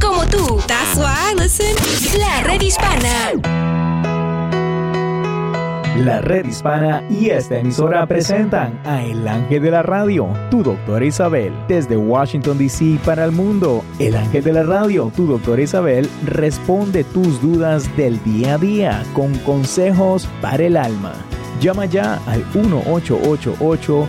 como tú. That's why. La red hispana. La red hispana y esta emisora presentan a El Ángel de la Radio, tu doctora Isabel. Desde Washington, D.C. para el mundo, El Ángel de la Radio, tu doctora Isabel, responde tus dudas del día a día con consejos para el alma. Llama ya al 1888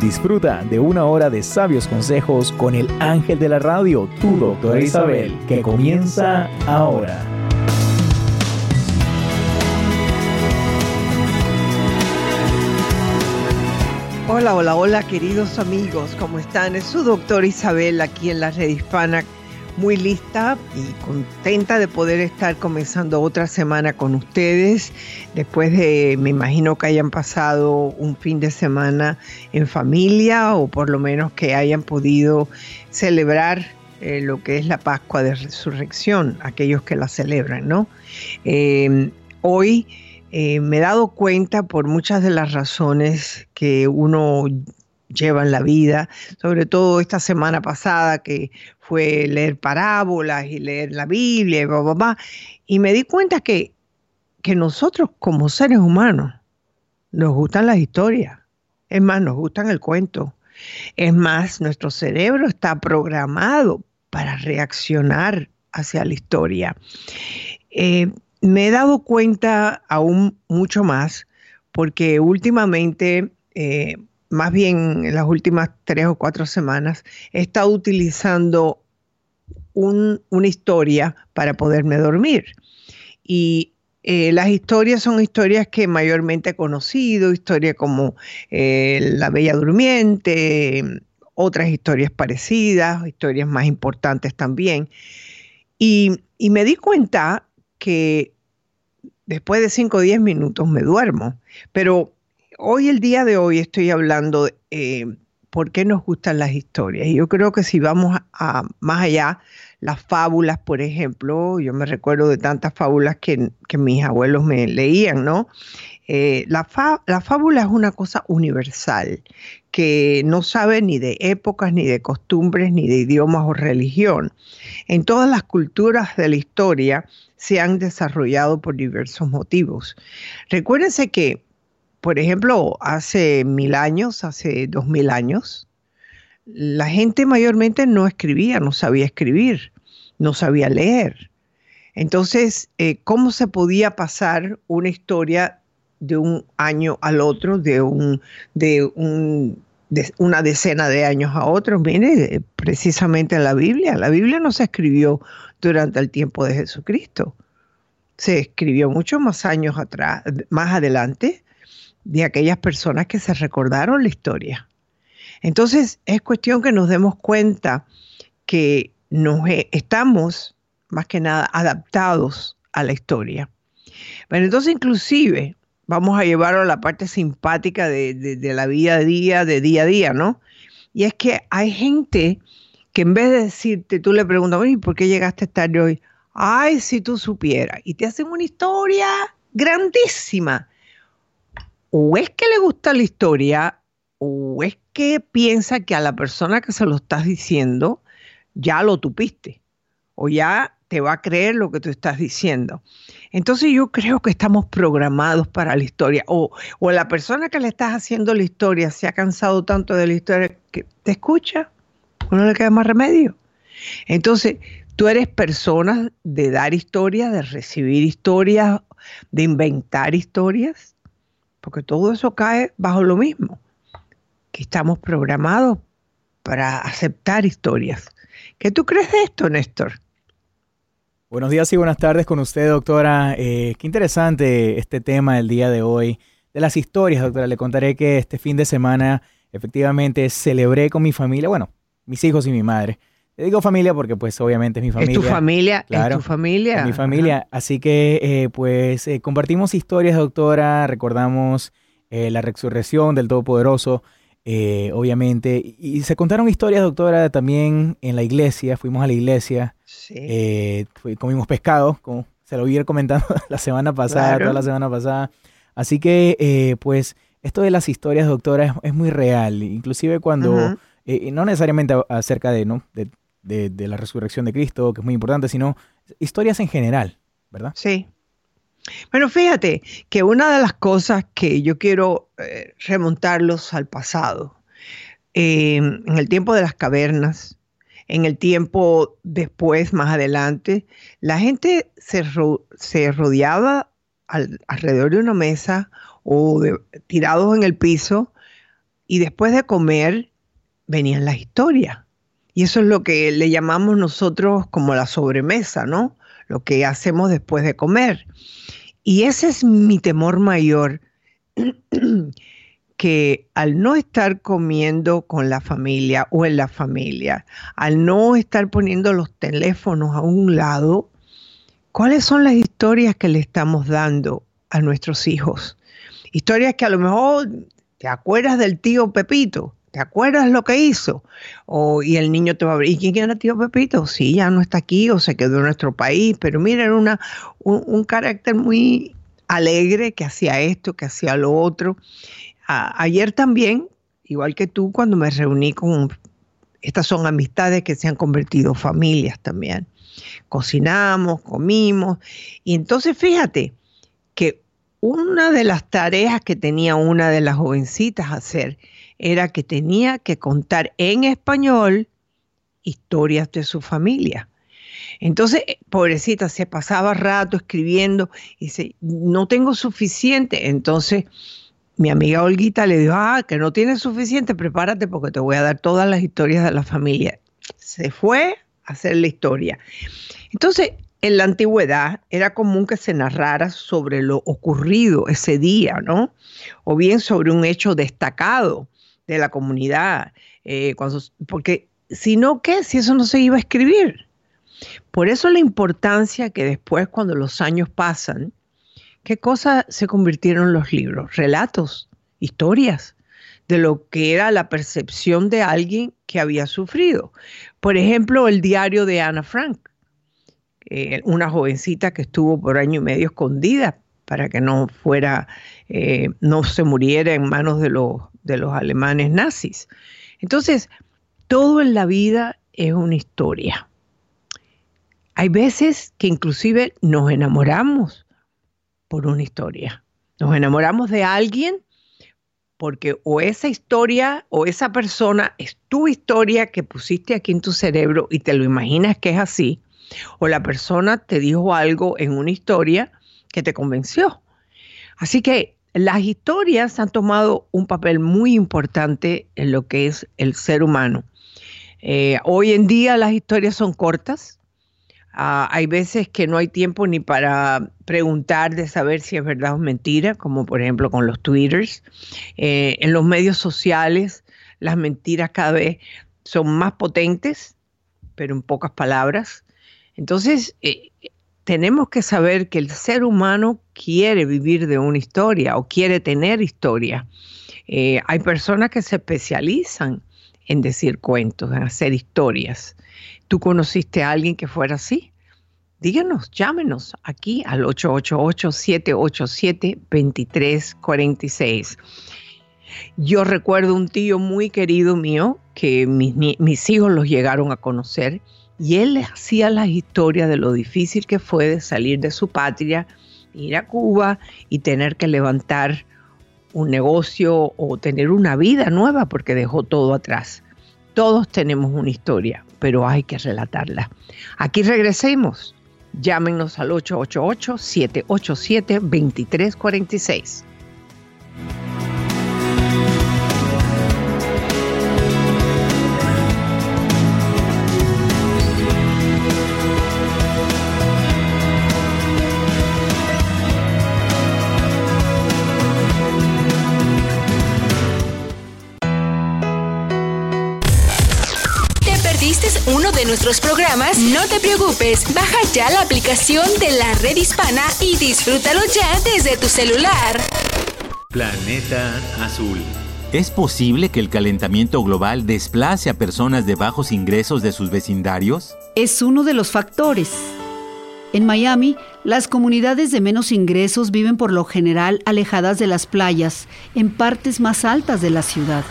Disfruta de una hora de sabios consejos con el ángel de la radio, tu doctora Isabel, que comienza ahora. Hola, hola, hola queridos amigos, ¿cómo están? Es su doctora Isabel aquí en la red hispana muy lista y contenta de poder estar comenzando otra semana con ustedes. Después de, me imagino que hayan pasado un fin de semana en familia o por lo menos que hayan podido celebrar eh, lo que es la Pascua de Resurrección, aquellos que la celebran, ¿no? Eh, hoy eh, me he dado cuenta por muchas de las razones que uno lleva en la vida, sobre todo esta semana pasada que fue leer parábolas y leer la Biblia y bla, y me di cuenta que, que nosotros como seres humanos nos gustan las historias, es más, nos gustan el cuento, es más, nuestro cerebro está programado para reaccionar hacia la historia. Eh, me he dado cuenta aún mucho más porque últimamente eh, más bien en las últimas tres o cuatro semanas, he estado utilizando una historia para poderme dormir. Y eh, las historias son historias que mayormente he conocido, historias como eh, La Bella Durmiente, otras historias parecidas, historias más importantes también. Y, y me di cuenta que después de cinco o diez minutos me duermo, pero hoy, el día de hoy, estoy hablando eh, por qué nos gustan las historias. Yo creo que si vamos a, más allá, las fábulas, por ejemplo, yo me recuerdo de tantas fábulas que, mis abuelos me leían, ¿no? Eh, la, la fábula es una cosa universal que no sabe ni de épocas, ni de costumbres, ni de idiomas o religión. En todas las culturas de la historia se han desarrollado por diversos motivos. Recuérdense que por ejemplo, hace mil años, hace dos mil años, la gente mayormente no escribía, no sabía escribir, no sabía leer. Entonces, eh, ¿cómo se podía pasar una historia de un año al otro, de, un, de, de una decena de años a otro? Mire, precisamente en la Biblia. La Biblia no se escribió durante el tiempo de Jesucristo. Se escribió muchos más años atrás, más adelante, de aquellas personas que se recordaron la historia. Entonces es cuestión que nos demos cuenta que nos e, estamos más que nada adaptados a la historia. Bueno, entonces inclusive vamos a llevarlo a la parte simpática de, la vida a día, de día a día, ¿no? Y es que hay gente que en vez de decirte, tú le preguntas, ¿por qué llegaste tarde hoy? Ay, si tú supieras. Y te hacen una historia grandísima o es que le gusta la historia o es que piensa que a la persona que se lo estás diciendo ya lo tupiste o ya te va a creer lo que tú estás diciendo. Entonces yo creo que estamos programados para la historia o, o la persona que le estás haciendo la historia se ha cansado tanto de la historia que te escucha, no le queda más remedio. Entonces, tú eres persona de dar historias, de recibir historias, de inventar historias porque todo eso cae bajo lo mismo, que estamos programados para aceptar historias. ¿Qué tú crees de esto, Néstor? Buenos días y buenas tardes con usted, doctora. Eh, qué interesante este tema del día de hoy, de las historias, doctora. Le contaré que este fin de semana efectivamente celebré con mi familia, bueno, mis hijos y mi madre, digo familia porque pues obviamente es mi familia. Es tu familia, claro, es tu familia. mi familia. Así que eh, pues eh, compartimos historias, doctora, recordamos eh, la resurrección del Todopoderoso, obviamente. Y, se contaron historias, doctora, también en la iglesia. Fuimos a la iglesia, sí. comimos pescado, como se lo vi comentando la semana pasada, toda la semana pasada. Así que, pues, esto de las historias, doctora, es, muy real. Inclusive cuando, no necesariamente acerca de, ¿no? de la resurrección de Cristo, que es muy importante, sino historias en general, ¿verdad? Sí, bueno, fíjate que una de las cosas que yo quiero eh, remontarlos al pasado, eh, en el tiempo de las cavernas, en el tiempo después, más adelante, la gente se, rodeaba alrededor de una mesa o tirados en el piso y después de comer venían las historias. Y eso es lo que le llamamos nosotros como la sobremesa, ¿no? Lo que hacemos después de comer. Y ese es mi temor mayor, que al no estar comiendo con la familia o en la familia, al no estar poniendo los teléfonos a un lado, ¿cuáles son las historias que le estamos dando a nuestros hijos? Historias que a lo mejor te acuerdas del tío Pepito, ¿te acuerdas lo que hizo? O, y el niño te va a ver, ¿y quién era tío Pepito? Sí, ya no está aquí o se quedó en nuestro país, pero mira, era una, un, carácter muy alegre que hacía esto, que hacía lo otro. ayer también, igual que tú, cuando me reuní con, estas son amistades que se han convertido familias también. Cocinamos, comimos, y entonces fíjate que una de las tareas que tenía una de las jovencitas hacer era que tenía que contar en español historias de su familia. Entonces, eh, pobrecita, se pasaba rato escribiendo y dice, no tengo suficiente. Entonces, mi amiga Olguita le dijo, ah, que no tienes suficiente, prepárate porque te voy a dar todas las historias de la familia. Se fue a hacer la historia. Entonces, en la antigüedad era común que se narrara sobre lo ocurrido ese día, ¿no? O bien sobre un hecho destacado de la comunidad, eh, porque si no, ¿qué? Si eso no se iba a escribir. Por eso la importancia que después, cuando los años pasan, ¿qué cosas se convirtieron los libros? Relatos, historias de lo que era la percepción de alguien que había sufrido. Por ejemplo, el diario de Ana Frank, eh, una jovencita que estuvo por año y medio escondida para que no fuera, eh, no se muriera en manos de los de los alemanes nazis. Entonces, todo en la vida es una historia. Hay veces que inclusive nos enamoramos por una historia. Nos enamoramos de alguien porque o esa historia o esa persona es tu historia que pusiste aquí en tu cerebro y te lo imaginas que es así, o la persona te dijo algo en una historia que te convenció. Así que las historias han tomado un papel muy importante en lo que es el ser humano. Eh, hoy en día las historias son cortas. Ah, hay veces que no hay tiempo ni para preguntar de saber si es verdad o mentira, como por ejemplo con los twitters. Eh, en los medios sociales las mentiras cada vez son más potentes, pero en pocas palabras. Entonces, eh, tenemos que saber que el ser humano quiere vivir de una historia o quiere tener historia. Eh, hay personas que se especializan en decir cuentos, en hacer historias. ¿Tú conociste a alguien que fuera así? Díganos, llámenos aquí al 888-787-2346. Yo recuerdo un tío muy querido mío que mis, mis hijos los llegaron a conocer y él les hacía las historias de lo difícil que fue de salir de su patria, ir a Cuba y tener que levantar un negocio o tener una vida nueva porque dejó todo atrás. Todos tenemos una historia, pero hay que relatarla. Aquí regresemos. Llámenos al 888-787-2346. Uno de nuestros programas, no te preocupes, baja ya la aplicación de la red hispana y disfrútalo ya desde tu celular. Planeta Azul. ¿Es posible que el calentamiento global desplace a personas de bajos ingresos de sus vecindarios? Es uno de los factores. En Miami, las comunidades de menos ingresos viven por lo general alejadas de las playas, en partes más altas de la ciudad.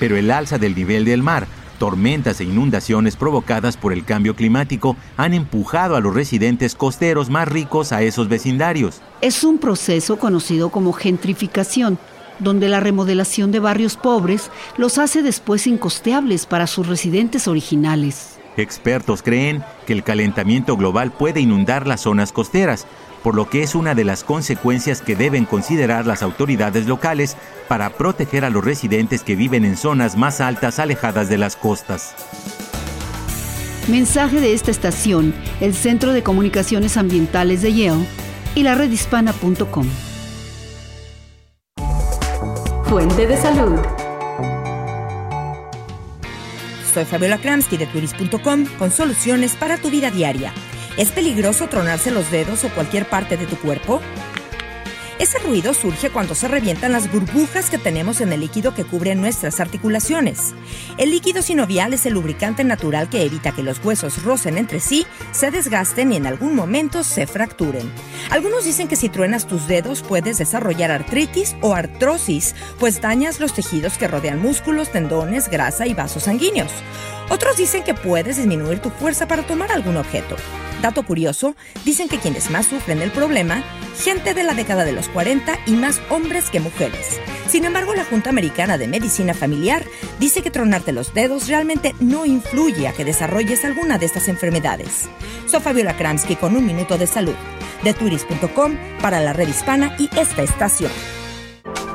Pero el alza del nivel del mar, tormentas e inundaciones provocadas por el cambio climático han empujado a los residentes costeros más ricos a esos vecindarios. Es un proceso conocido como gentrificación, donde la remodelación de barrios pobres los hace después incosteables para sus residentes originales. Expertos creen que el calentamiento global puede inundar las zonas costeras, por lo que es una de las consecuencias que deben considerar las autoridades locales para proteger a los residentes que viven en zonas más altas alejadas de las costas. Mensaje de esta estación, el Centro de Comunicaciones Ambientales de Yale y la redhispana.com. Fuente de salud. Soy Fabiola Kramsky de turis.com con soluciones para tu vida diaria. ¿Es peligroso tronarse los dedos o cualquier parte de tu cuerpo? Ese ruido surge cuando se revientan las burbujas que tenemos en el líquido que cubre nuestras articulaciones. El líquido sinovial es el lubricante natural que evita que los huesos rocen entre sí, se desgasten y en algún momento se fracturen. Algunos dicen que si truenas tus dedos puedes desarrollar artritis o artrosis, pues dañas los tejidos que rodean músculos, tendones, grasa y vasos sanguíneos. Otros dicen que puedes disminuir tu fuerza para tomar algún objeto. Dato curioso, dicen que quienes más sufren el problema, gente de la década de los 40 y más hombres que mujeres. Sin embargo, la Junta Americana de Medicina Familiar dice que tronarte los dedos realmente no influye a que desarrolles alguna de estas enfermedades. Soy Fabiola Kramsky con un minuto de salud, de turis.com para la red hispana y esta estación.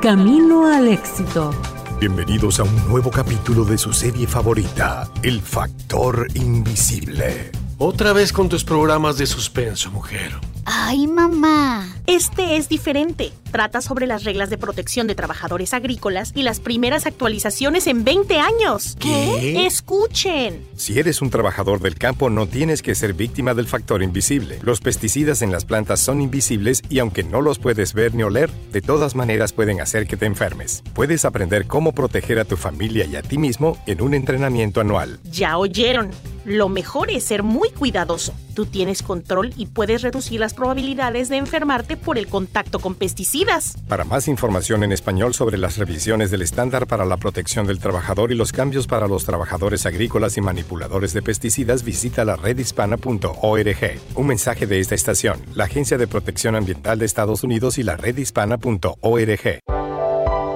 Camino al éxito. Bienvenidos a un nuevo capítulo de su serie favorita, El Factor Invisible. Otra vez con tus programas de suspenso, mujer. Ay, mamá. Este es diferente. Trata sobre las reglas de protección de trabajadores agrícolas y las primeras actualizaciones en 20 años. ¿Qué? Escuchen. Si eres un trabajador del campo, no tienes que ser víctima del factor invisible. Los pesticidas en las plantas son invisibles y aunque no los puedes ver ni oler, de todas maneras pueden hacer que te enfermes. Puedes aprender cómo proteger a tu familia y a ti mismo en un entrenamiento anual. Ya oyeron. Lo mejor es ser muy cuidadoso. Tú tienes control y puedes reducir las probabilidades de enfermarte por el contacto con pesticidas. Para más información en español sobre las revisiones del estándar para la protección del trabajador y los cambios para los trabajadores agrícolas y manipuladores de pesticidas, visita la redhispana.org. Un mensaje de esta estación, la Agencia de Protección Ambiental de Estados Unidos y la redhispana.org.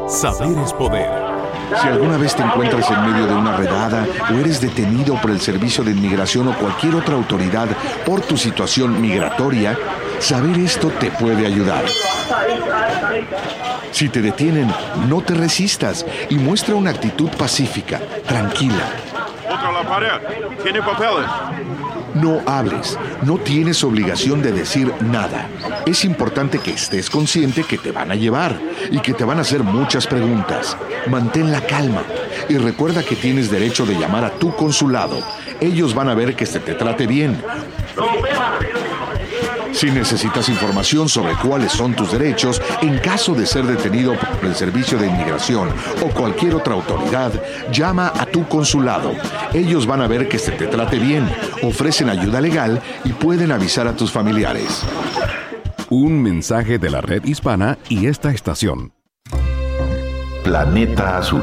Saber es poder. Si alguna vez te encuentras en medio de una redada o eres detenido por el Servicio de Inmigración o cualquier otra autoridad por tu situación migratoria, saber esto te puede ayudar. Si te detienen, no te resistas y muestra una actitud pacífica, tranquila. Otra la pared. Tiene papeles. No hables, no tienes obligación de decir nada. Es importante que estés consciente que te van a llevar y que te van a hacer muchas preguntas. Mantén la calma y recuerda que tienes derecho de llamar a tu consulado. Ellos van a ver que se te trate bien. Si necesitas información sobre cuáles son tus derechos en caso de ser detenido por el Servicio de Inmigración o cualquier otra autoridad, llama a tu consulado. Ellos van a ver que se te trate bien, ofrecen ayuda legal y pueden avisar a tus familiares. Un mensaje de la red hispana y esta estación. Planeta Azul.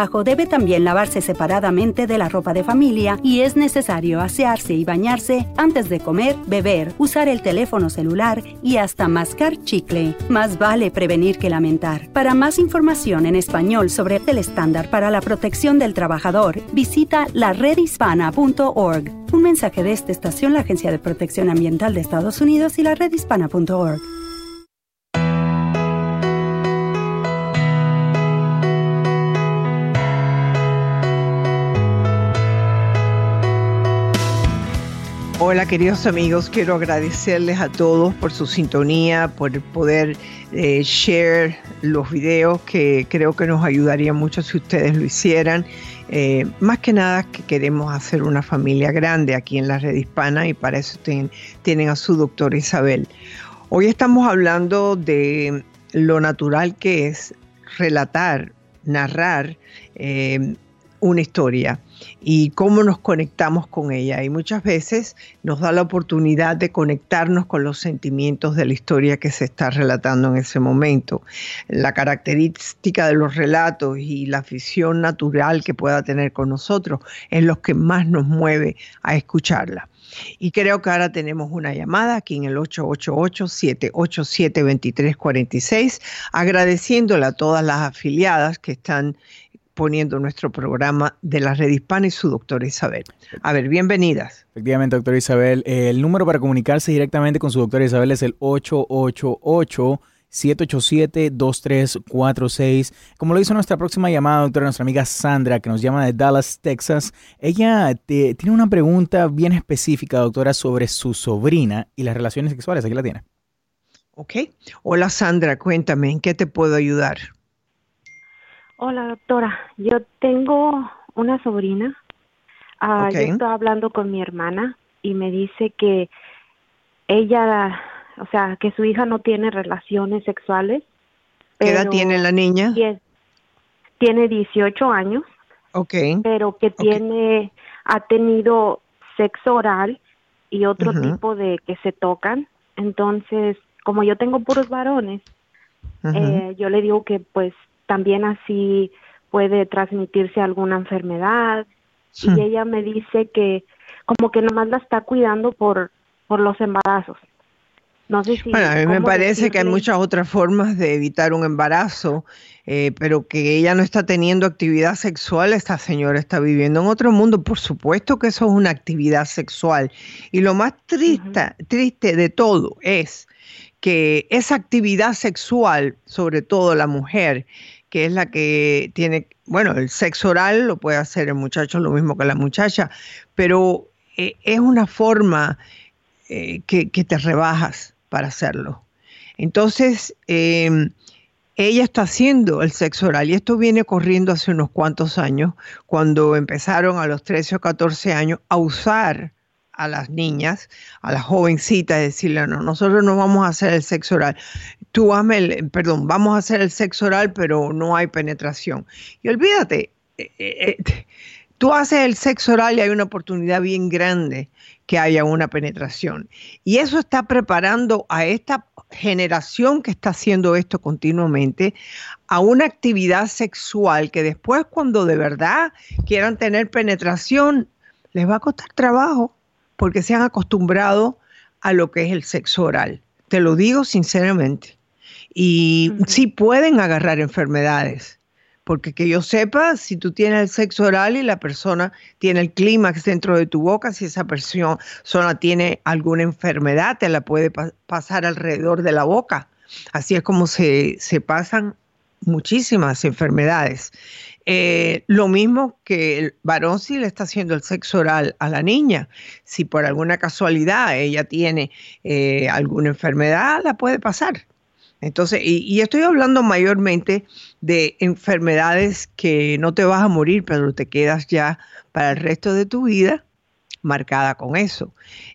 trabajo debe también lavarse separadamente de la ropa de familia y es necesario asearse y bañarse antes de comer, beber, usar el teléfono celular y hasta mascar chicle. Más vale prevenir que lamentar. Para más información en español sobre el estándar para la protección del trabajador, visita la redhispana.org. Un mensaje de esta estación, la Agencia de Protección Ambiental de Estados Unidos y la redhispana.org. Hola queridos amigos, quiero agradecerles a todos por su sintonía, por poder eh, share los videos que creo que nos ayudaría mucho si ustedes lo hicieran. Eh, más que nada que queremos hacer una familia grande aquí en la red hispana y para eso tienen a su doctora Isabel. Hoy estamos hablando de lo natural que es relatar, narrar eh, una historia y cómo nos conectamos con ella. Y muchas veces nos da la oportunidad de conectarnos con los sentimientos de la historia que se está relatando en ese momento. La característica de los relatos y la afición natural que pueda tener con nosotros es lo que más nos mueve a escucharla. Y creo que ahora tenemos una llamada aquí en el 888-787-2346, agradeciéndole a todas las afiliadas que están poniendo nuestro programa de la red hispana y su doctora Isabel. A ver, bienvenidas. Efectivamente, doctora Isabel. El número para comunicarse directamente con su doctora Isabel es el 888. 787-2346. Como lo hizo nuestra próxima llamada, doctora, nuestra amiga Sandra, que nos llama de Dallas, Texas. Ella tiene una pregunta bien específica, doctora, sobre su sobrina y las relaciones sexuales. Aquí la tiene. Ok. Hola, Sandra, cuéntame, ¿en qué te puedo ayudar? Hola, doctora. Yo tengo una sobrina. Ah, yo estoy hablando con mi hermana y me dice que ella, o sea, que su hija no tiene relaciones sexuales. ¿Qué edad tiene la niña? Tiene 18 años. Ok. Pero que tiene, ha tenido sexo oral y otro tipo de que se tocan. Entonces, como yo tengo puros varones, eh, yo le digo que pues también así puede transmitirse alguna enfermedad. Y ella me dice que como que nomás la está cuidando por, por los embarazos. No sé si... Bueno, a mí me parece que hay muchas otras formas de evitar un embarazo, eh, pero que ella no está teniendo actividad sexual, esta señora está viviendo en otro mundo. Por supuesto que eso es una actividad sexual. Y lo más triste, triste de todo es que esa actividad sexual, sobre todo la mujer, que es la que tiene, bueno, el sexo oral lo puede hacer el muchacho lo mismo que la muchacha, pero eh, es una forma eh, que, te rebajas para hacerlo. Entonces, em, ella está haciendo el sexo oral y esto viene corriendo hace unos cuantos años, cuando empezaron a los 13 o 14 años a usar a las niñas, a las jovencitas, decirle, no, nosotros no vamos a hacer el sexo oral. Tú hazme el, perdón, vamos a hacer el sexo oral, pero no hay penetración. Y olvídate, eh, eh, eh, tú haces el sexo oral y hay una oportunidad bien grande que haya una penetración. Y eso está preparando a esta generación que está haciendo esto continuamente a una actividad sexual que después cuando de verdad quieran tener penetración, les va a costar trabajo porque se han acostumbrado a lo que es el sexo oral. Te lo digo sinceramente. Y sí pueden agarrar enfermedades, porque que yo sepa, si tú tienes el sexo oral y la persona tiene el clímax dentro de tu boca, si esa persona tiene alguna enfermedad, te la puede pasar alrededor de la boca. Así es como se, se pasan muchísimas enfermedades. Eh, lo mismo que el varón si le está haciendo el sexo oral a la niña, si por alguna casualidad ella tiene eh, alguna enfermedad, la puede pasar. Entonces, y, estoy hablando mayormente de enfermedades que no te vas a morir, pero te quedas ya para el resto de tu vida marcada con eso.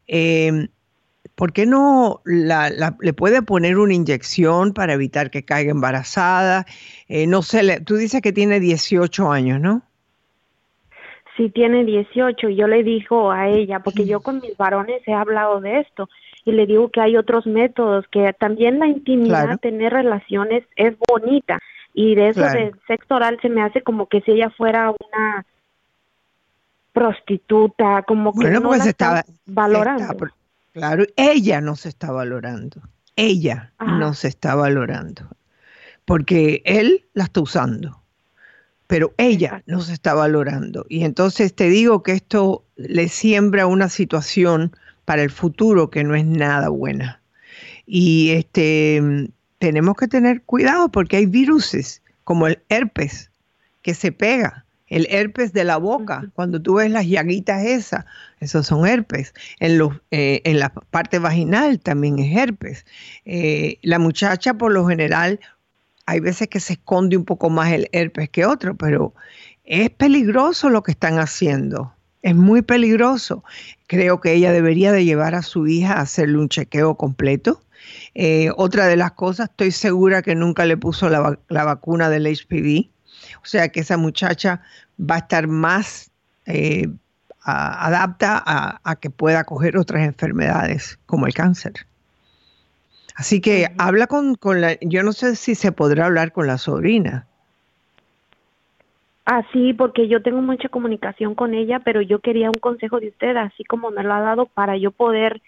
Eh, ¿por qué no le puede poner una inyección para evitar que caiga embarazada? Eh, no sé, tú dices que tiene 18 años, ¿no? Sí, tiene 18. Yo le digo a ella, porque yo con mis varones he hablado de esto, y le digo que hay otros métodos, que también la intimidad, tener relaciones es bonita. Y de eso del sexo oral se me hace como que si ella fuera una prostituta, como que no la está valorando. Claro, ella no se está valorando. Ella no se está valorando. Porque él la está usando. Pero ella no se está valorando. Y entonces te digo que esto le siembra una situación para el futuro que no es nada buena. Y este tenemos que tener cuidado porque hay viruses como el herpes que se pega El herpes de la boca, cuando tú ves las llaguitas esas, esos son herpes. En, los, eh, en la parte vaginal también es herpes. Eh, la muchacha por lo general, hay veces que se esconde un poco más el herpes que otro, pero es peligroso lo que están haciendo. Es muy peligroso. Creo que ella debería de llevar a su hija a hacerle un chequeo completo. Eh, otra de las cosas, estoy segura que nunca le puso la, vacuna del HPV. O sea que esa muchacha va a estar más eh, adapta a, que pueda coger otras enfermedades como el cáncer. Así que habla con, con la, yo no sé si se podrá hablar con la sobrina. Ah, sí, porque yo tengo mucha comunicación con ella, pero yo quería un consejo de usted, así como me lo ha dado, para yo poder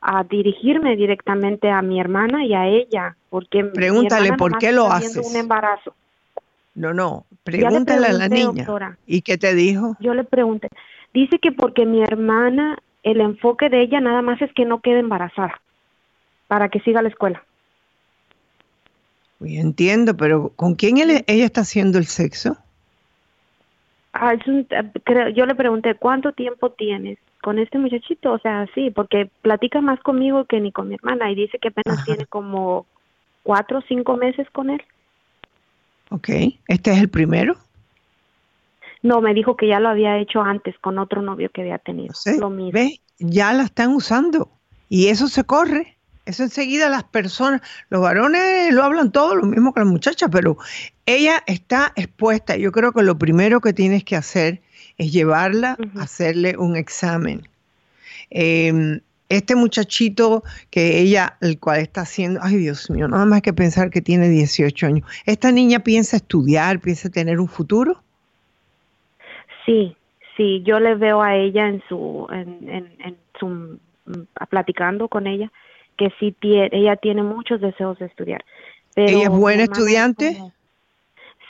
a ah, dirigirme directamente a mi hermana y a ella, porque pregúntale por qué lo haces. Un embarazo. No, no, pregúntale a la niña. ¿Y qué te dijo? Yo le pregunté. Dice que porque mi hermana, el enfoque de ella nada más es que no quede embarazada, para que siga la escuela. entiendo, pero ¿con quién ella está haciendo el sexo? Ah, yo le pregunté, ¿cuánto tiempo tienes con este muchachito? O sea, sí, porque platica más conmigo que ni con mi hermana y dice que apenas tiene como cuatro o cinco meses con él. Ok, ¿este es el primero? No, me dijo que ya lo había hecho antes con otro novio que había tenido. Lo mismo. ¿Ve? Ya la están usando y eso se corre. Eso enseguida las personas, los varones lo hablan todo, lo mismo que las muchachas, pero ella está expuesta. Yo creo que lo primero que tienes que hacer es llevarla a hacerle un examen. Em, este muchachito que ella, el cual está haciendo, ay Dios mío, nada más que pensar que tiene 18 años. ¿Esta niña piensa estudiar, piensa tener un futuro? Sí, sí, yo le veo a ella en su, en, en su, mm, platicando con ella que sí tiene, ella tiene muchos deseos de estudiar. ¿Ella es buena estudiante?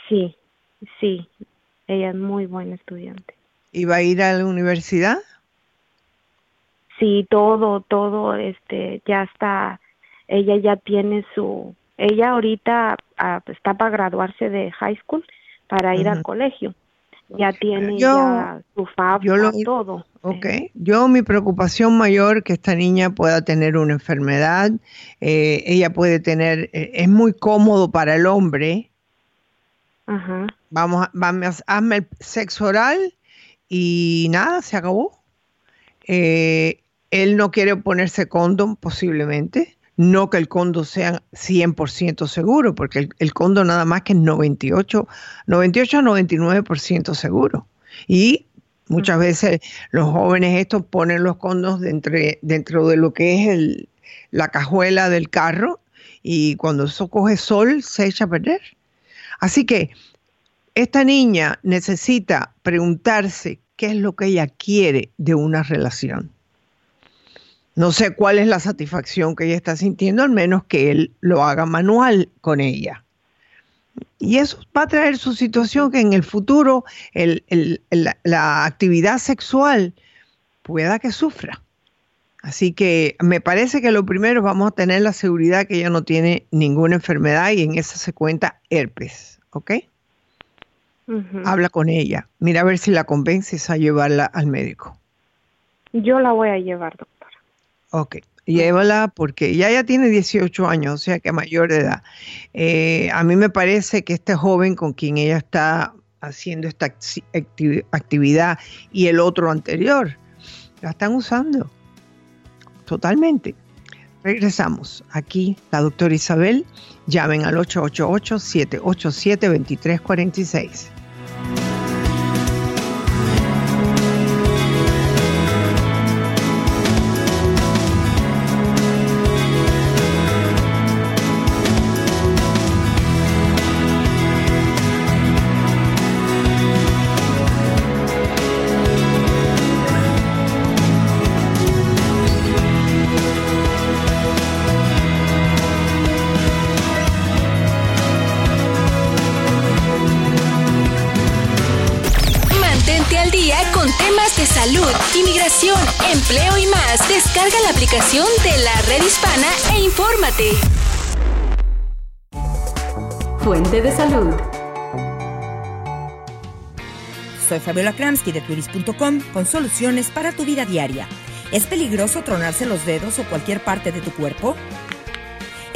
sí, sí, ella es muy buena estudiante. ¿Y va a ir a la universidad? Sí, todo, todo, este, ya está, ella ya tiene su, ella ahorita ah, está para graduarse de high school para ir al colegio ya tiene ya su FAB, todo. Ok, yo mi preocupación mayor que esta niña pueda tener una enfermedad, eh, ella puede tener, eh, es muy cómodo para el hombre. Ajá. Vamos, vamos, hazme el sexo oral y nada, se acabó. Eh, él no quiere ponerse condón posiblemente. No que el condo sea 100% seguro, porque el, el, condo nada más que es 98, 98 a 99% seguro. Y muchas veces los jóvenes estos ponen los condos dentro, dentro de lo que es el, la cajuela del carro y cuando eso coge sol se echa a perder. Así que esta niña necesita preguntarse qué es lo que ella quiere de una relación. No sé cuál es la satisfacción que ella está sintiendo, al menos que él lo haga manual con ella. Y eso va a traer su situación que en el futuro la actividad sexual pueda que sufra. Así que me parece que lo primero vamos a tener la seguridad que ella no tiene ninguna enfermedad y en esa se cuenta herpes, ¿ok? Habla con ella. Mira a ver si la convences a llevarla al médico. Yo la voy a llevar, doctor. Ok, llévala porque ya ya tiene 18 años, o sea que mayor de edad. Eh, a mí me parece que este joven con quien ella está haciendo esta actividad y el otro anterior, la están usando totalmente. Regresamos aquí, la doctora Isabel. Llamen al 888-787-2346. Fuente de salud. Soy Fabiola Kramsky de turis.com con soluciones para tu vida diaria. ¿Es peligroso tronarse los dedos o cualquier parte de tu cuerpo?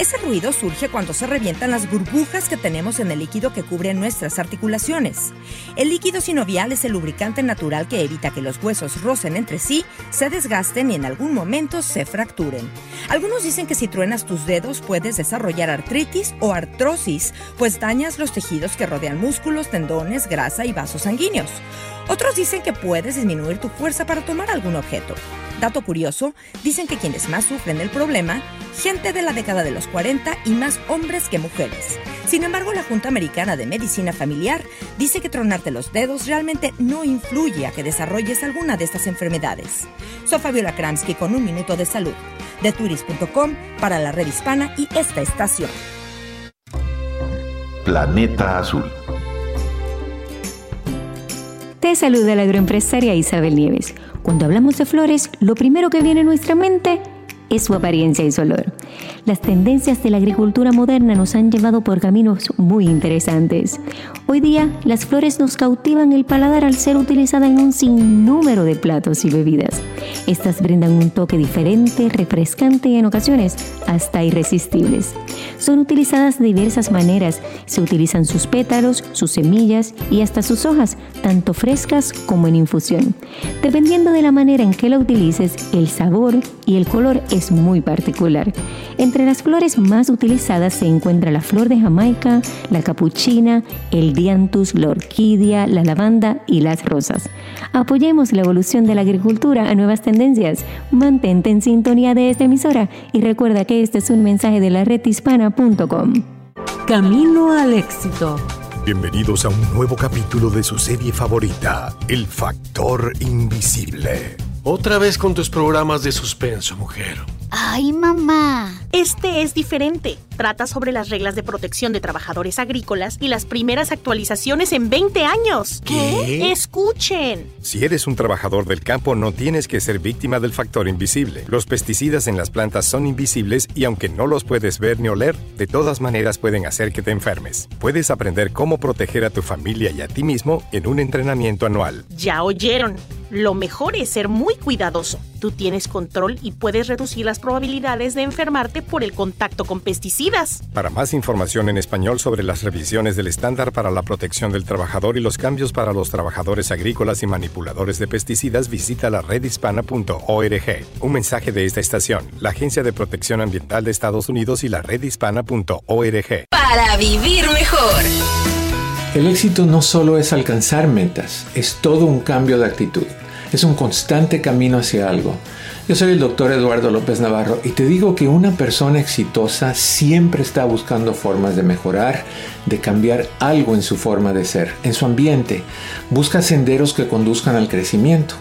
Ese ruido surge cuando se revientan las burbujas que tenemos en el líquido que cubre nuestras articulaciones. El líquido sinovial es el lubricante natural que evita que los huesos rocen entre sí, se desgasten y en algún momento se fracturen. Algunos dicen que si truenas tus dedos puedes desarrollar artritis o artrosis, pues dañas los tejidos que rodean músculos, tendones, grasa y vasos sanguíneos. Otros dicen que puedes disminuir tu fuerza para tomar algún objeto. Dato curioso, dicen que quienes más sufren el problema, gente de la década de los 40 y más hombres que mujeres. Sin embargo, la Junta Americana de Medicina Familiar dice que tronarte los dedos realmente no influye a que desarrolles alguna de estas enfermedades. Soy Fabiola Kramsky con un minuto de salud. De turis.com para la red hispana y esta estación. Planeta Azul. Te saluda la agroempresaria Isabel Nieves. Cuando hablamos de flores, lo primero que viene a nuestra mente es su apariencia y su olor. Las tendencias de la agricultura moderna nos han llevado por caminos muy interesantes. Hoy día, las flores nos cautivan el paladar al ser utilizadas en un sinnúmero de platos y bebidas. Estas brindan un toque diferente, refrescante y en ocasiones hasta irresistibles. Son utilizadas de diversas maneras. Se utilizan sus pétalos, sus semillas y hasta sus hojas, tanto frescas como en infusión. Dependiendo de la manera en que la utilices, el sabor y el color es muy particular. Entre las flores más utilizadas se encuentra la flor de Jamaica, la capuchina, el dianthus, la orquídea, la lavanda y las rosas. Apoyemos la evolución de la agricultura a nuevas tendencias. Mantente en sintonía de esta emisora y recuerda que este es un mensaje de la red hispana.com. Camino al éxito. Bienvenidos a un nuevo capítulo de su serie favorita, El Factor Invisible. Otra vez con tus programas de suspenso, mujer. Ay, mamá. Este es diferente. Trata sobre las reglas de protección de trabajadores agrícolas y las primeras actualizaciones en 20 años. ¿Qué? Escuchen. Si eres un trabajador del campo, no tienes que ser víctima del factor invisible. Los pesticidas en las plantas son invisibles y aunque no los puedes ver ni oler, de todas maneras pueden hacer que te enfermes. Puedes aprender cómo proteger a tu familia y a ti mismo en un entrenamiento anual. Ya oyeron. Lo mejor es ser muy cuidadoso. Tú tienes control y puedes reducir las probabilidades de enfermarte por el contacto con pesticidas. Para más información en español sobre las revisiones del estándar para la protección del trabajador y los cambios para los trabajadores agrícolas y manipuladores de pesticidas, visita la redhispana.org. Un mensaje de esta estación, la Agencia de Protección Ambiental de Estados Unidos y la redhispana.org. Para vivir mejor. El éxito no solo es alcanzar metas, es todo un cambio de actitud. Es un constante camino hacia algo. Yo soy el doctor Eduardo López Navarro y te digo que una persona exitosa siempre está buscando formas de mejorar, de cambiar algo en su forma de ser, en su ambiente. Busca senderos que conduzcan al crecimiento.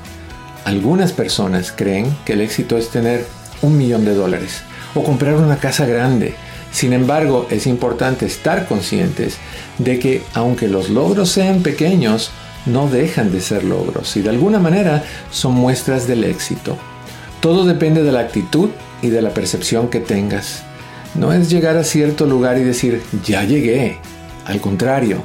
Algunas personas creen que el éxito es tener un millón de dólares o comprar una casa grande. Sin embargo, es importante estar conscientes de que aunque los logros sean pequeños, no dejan de ser logros y de alguna manera son muestras del éxito. Todo depende de la actitud y de la percepción que tengas. No es llegar a cierto lugar y decir, ya llegué. Al contrario,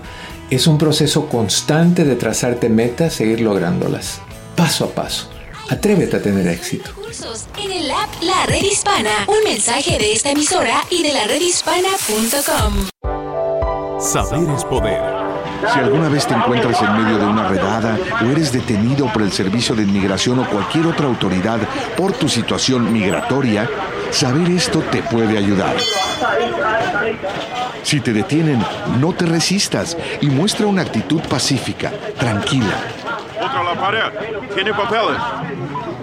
es un proceso constante de trazarte metas e ir lográndolas, paso a paso. Atrévete a tener éxito. Cursos en el app La Red Hispana. Un mensaje de esta emisora y de la redhispana.com. Saber es poder. Si alguna vez te encuentras en medio de una redada o eres detenido por el Servicio de Inmigración o cualquier otra autoridad por tu situación migratoria, saber esto te puede ayudar. Si te detienen, no te resistas y muestra una actitud pacífica, tranquila. Contra la pared. ¿Tiene papeles?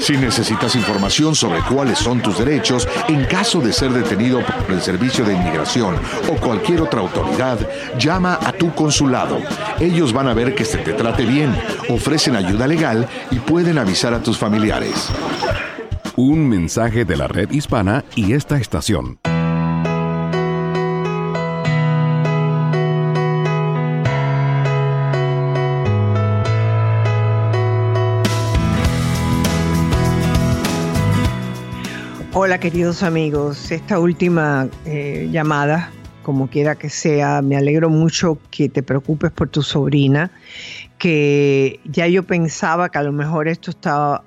Si necesitas información sobre cuáles son tus derechos en caso de ser detenido por el Servicio de Inmigración o cualquier otra autoridad, llama a tu consulado. Ellos van a ver que se te trate bien, ofrecen ayuda legal y pueden avisar a tus familiares. Un mensaje de la red hispana y esta estación. Hola queridos amigos, esta última eh, llamada, como quiera que sea, me alegro mucho que te preocupes por tu sobrina, que ya yo pensaba que a lo mejor esto estaba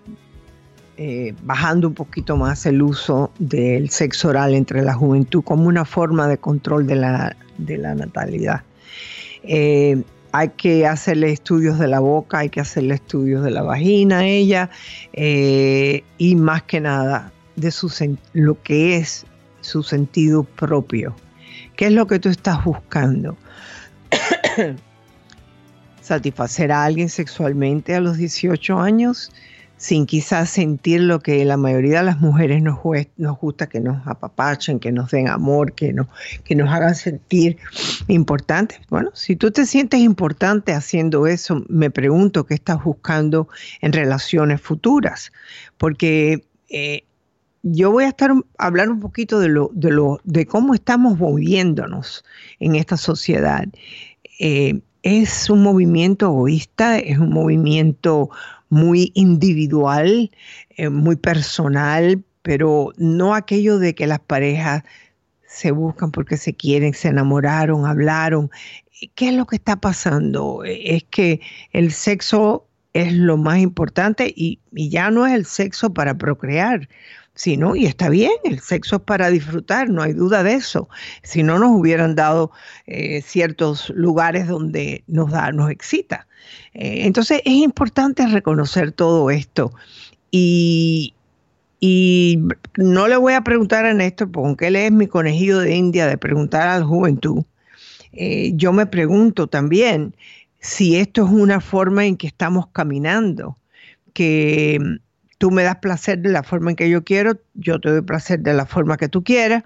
eh, bajando un poquito más el uso del sexo oral entre la juventud como una forma de control de la, de la natalidad. Eh, hay que hacerle estudios de la boca, hay que hacerle estudios de la vagina a ella y más que nada de su, lo que es su sentido propio. ¿Qué es lo que tú estás buscando? ¿Satisfacer a alguien sexualmente a los 18 años? sin quizás sentir lo que la mayoría de las mujeres nos, nos gusta, que nos apapachen, que nos den amor, que, no, que nos hagan sentir importantes. Bueno, si tú te sientes importante haciendo eso, me pregunto qué estás buscando en relaciones futuras, porque eh, yo voy a estar hablar un poquito de lo, de lo, de cómo estamos moviéndonos en esta sociedad. Eh, es un movimiento egoísta, es un movimiento muy individual, eh, muy personal, pero no aquello de que las parejas se buscan porque se quieren, se enamoraron, hablaron. ¿Qué es lo que está pasando? Es que el sexo es lo más importante y, y ya no es el sexo para procrear si no, y está bien, el sexo es para disfrutar, no hay duda de eso. Si no, nos hubieran dado eh, ciertos lugares donde nos da, nos excita. Eh, entonces es importante reconocer todo esto. Y, no le voy a preguntar a Néstor, porque él es mi conejillo de India de preguntar a la juventud. Eh, yo me pregunto también si esto es una forma en que estamos caminando, que Tú me das placer de la forma en que yo quiero, yo te doy placer de la forma que tú quieras,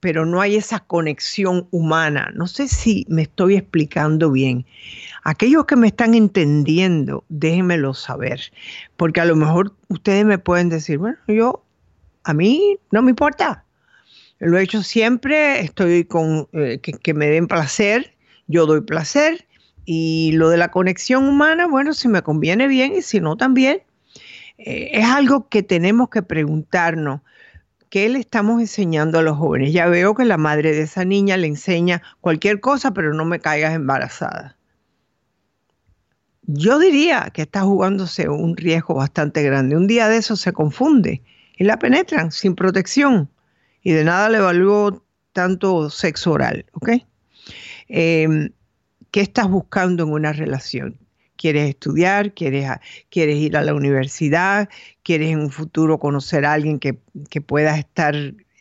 pero no hay esa conexión humana. No sé si me estoy explicando bien. Aquellos que me están entendiendo, déjenmelo saber, porque a lo mejor ustedes me pueden decir, bueno, yo, a mí no me importa. Lo he hecho siempre, estoy con eh, que, que me den placer, yo doy placer, y lo de la conexión humana, bueno, si me conviene bien y si no también, eh, es algo que tenemos que preguntarnos. ¿Qué le estamos enseñando a los jóvenes? Ya veo que la madre de esa niña le enseña cualquier cosa, pero no me caigas embarazada. Yo diría que está jugándose un riesgo bastante grande. Un día de eso se confunde y la penetran sin protección y de nada le valió tanto sexo oral, ¿ok? Em, ¿Qué estás buscando en una relación? Quieres estudiar, quieres, quieres ir a la universidad, quieres en un futuro conocer a alguien que, que pueda estar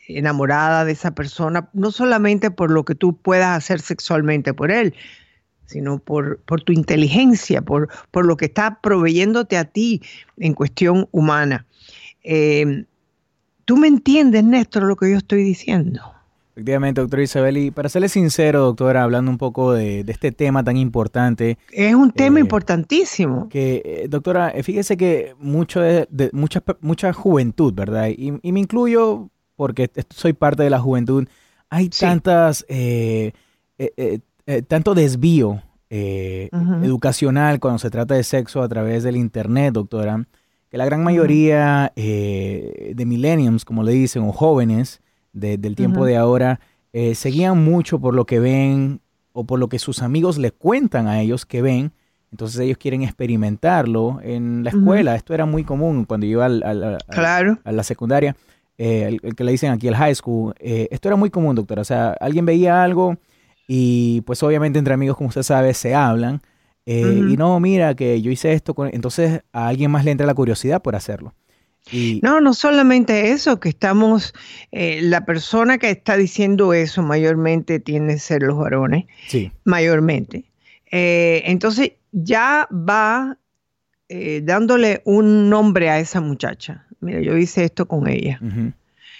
enamorada de esa persona, no solamente por lo que tú puedas hacer sexualmente por él, sino por, por tu inteligencia, por, por, lo que está proveyéndote a ti en cuestión humana. Eh, ¿Tú me entiendes, Néstor, lo que yo estoy diciendo? Efectivamente, doctora Isabel. Y para serle sincero, doctora, hablando un poco de, este tema tan importante. Es un tema eh, importantísimo. Que, eh, doctora, eh, fíjese que mucho de, mucha, mucha juventud, ¿verdad? Y, me incluyo porque soy parte de la juventud. Hay tantas, tanto desvío educacional cuando se trata de sexo a través del Internet, doctora, que la gran mayoría de millennials, como le dicen, o jóvenes, del tiempo de ahora eh, seguían mucho por lo que ven o por lo que sus amigos les cuentan a ellos que ven. Entonces ellos quieren experimentarlo en la escuela. Esto era muy común cuando yo iba al, a la secundaria, eh, el, que le dicen aquí el high school. Eh, esto era muy común, doctora. O sea, alguien veía algo y pues obviamente entre amigos, como usted sabe, se hablan. Y no, mira, que yo hice esto. Entonces a alguien más le entra la curiosidad por hacerlo. No, no solamente eso, que estamos, eh, la persona que está diciendo eso mayormente tiene que ser los varones, sí. mayormente. Eh, entonces ya va eh, dándole un nombre a esa muchacha. Mira, yo hice esto con ella.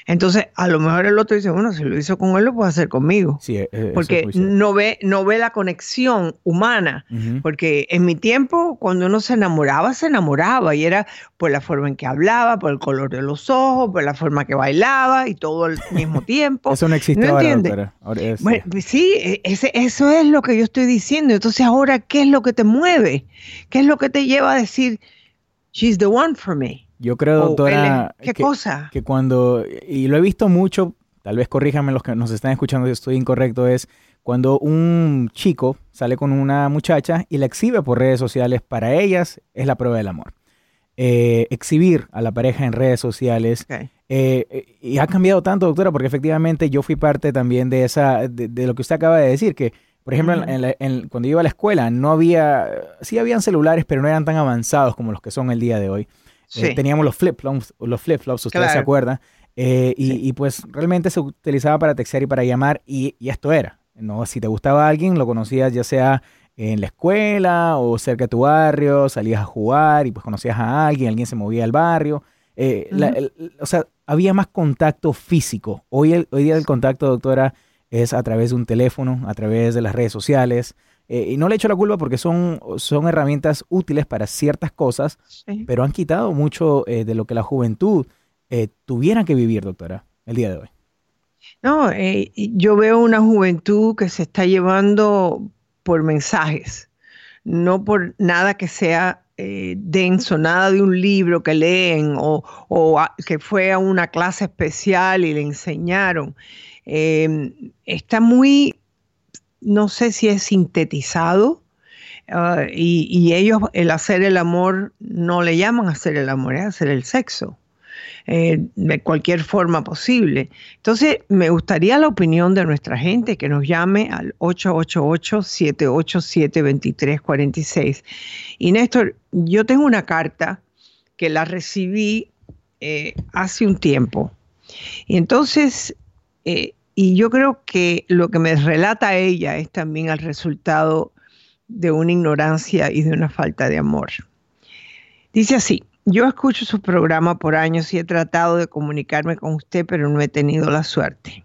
Entonces, a lo mejor el otro dice, bueno, si lo hizo con él, lo puede hacer conmigo. Sí, eh, porque no ve, no ve la conexión humana. Porque en mi tiempo, cuando uno se enamoraba, se enamoraba. Y era por la forma en que hablaba, por el color de los ojos, por la forma que bailaba y todo al mismo tiempo. Eso no existe ¿No ahora, bueno, sí, e, ese, eso es lo que yo estoy diciendo. Entonces, ahora, ¿qué es lo que te mueve? ¿Qué es lo que te lleva a decir, she's the one for me? Yo creo, doctora, ¿qué que, cosa? que cuando, y lo he visto mucho, tal vez corríjanme los que nos están escuchando si estoy incorrecto, es cuando un chico sale con una muchacha y la exhibe por redes sociales, para ellas es la prueba del amor. Eh, exhibir a la pareja en redes sociales. Eh, y ha cambiado tanto, doctora, porque efectivamente yo fui parte también de esa, de, lo que usted acaba de decir, que por ejemplo, cuando iba a la escuela no había, sí habían celulares, pero no eran tan avanzados como los que son el día de hoy. Eh, teníamos los flip-flops, los flip-flops, ustedes se acuerdan. y, pues realmente se utilizaba para textear y para llamar y, y, esto era. ¿no? Si te gustaba alguien, lo conocías ya sea en la escuela o cerca de tu barrio, salías a jugar y pues conocías a alguien, alguien se movía al barrio. Eh, o sea, había más contacto físico. Hoy, hoy día el contacto, doctora, es a través de un teléfono, a través de las redes sociales. Eh, y no le echo la culpa porque son, son herramientas útiles para ciertas cosas, pero han quitado mucho eh, de lo que la juventud tuviera que vivir, doctora, el día de hoy. No, yo veo una juventud que se está llevando por mensajes, no por nada que sea eh, denso, nada de un libro que leen o, que fue a una clase especial y le enseñaron. Em, está muy, no sé si es sintetizado. Ah, y, ellos el hacer el amor no le llaman hacer el amor, es hacer el sexo. Eh, de cualquier forma posible. Entonces, me gustaría la opinión de nuestra gente que nos llame al 888-787-2346. Y Néstor, yo tengo una carta que la recibí eh, hace un tiempo. Y entonces, eh, y yo creo que lo que me relata ella es también el resultado de una ignorancia y de una falta de amor. Dice así, yo escucho su programa por años y he tratado de comunicarme con usted, pero no he tenido la suerte.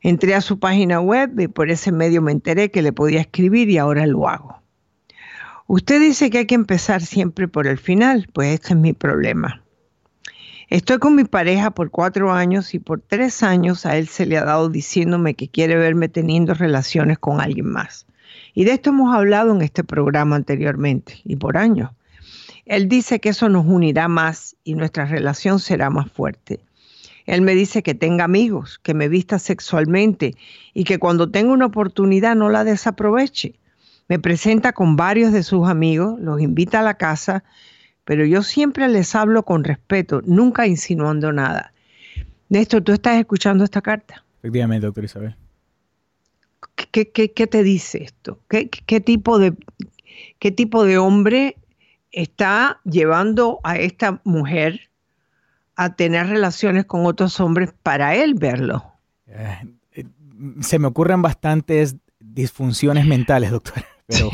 Entré a su página web y por ese medio me enteré que le podía escribir y ahora lo hago. Usted dice que hay que empezar siempre por el final, pues este es mi problema. Estoy con mi pareja por cuatro años y por tres años a él se le ha dado diciéndome que quiere verme teniendo relaciones con alguien más. Y de esto hemos hablado en este programa anteriormente y por años. Él dice que eso nos unirá más y nuestra relación será más fuerte. Él me dice que tenga amigos, que me vista sexualmente y que cuando tenga una oportunidad no la desaproveche. Me presenta con varios de sus amigos, los invita a la casa, pero yo siempre les hablo con respeto, nunca insinuando nada. Néstor, ¿tú estás escuchando esta carta? Efectivamente, doctor Isabel. ¿Qué, qué te dice esto? ¿Qué, ¿Qué, tipo de, ¿Qué tipo de hombre está llevando a esta mujer a tener relaciones con otros hombres para él verlo. Eh, eh, se me ocurren bastantes disfunciones mentales, doctor, pero,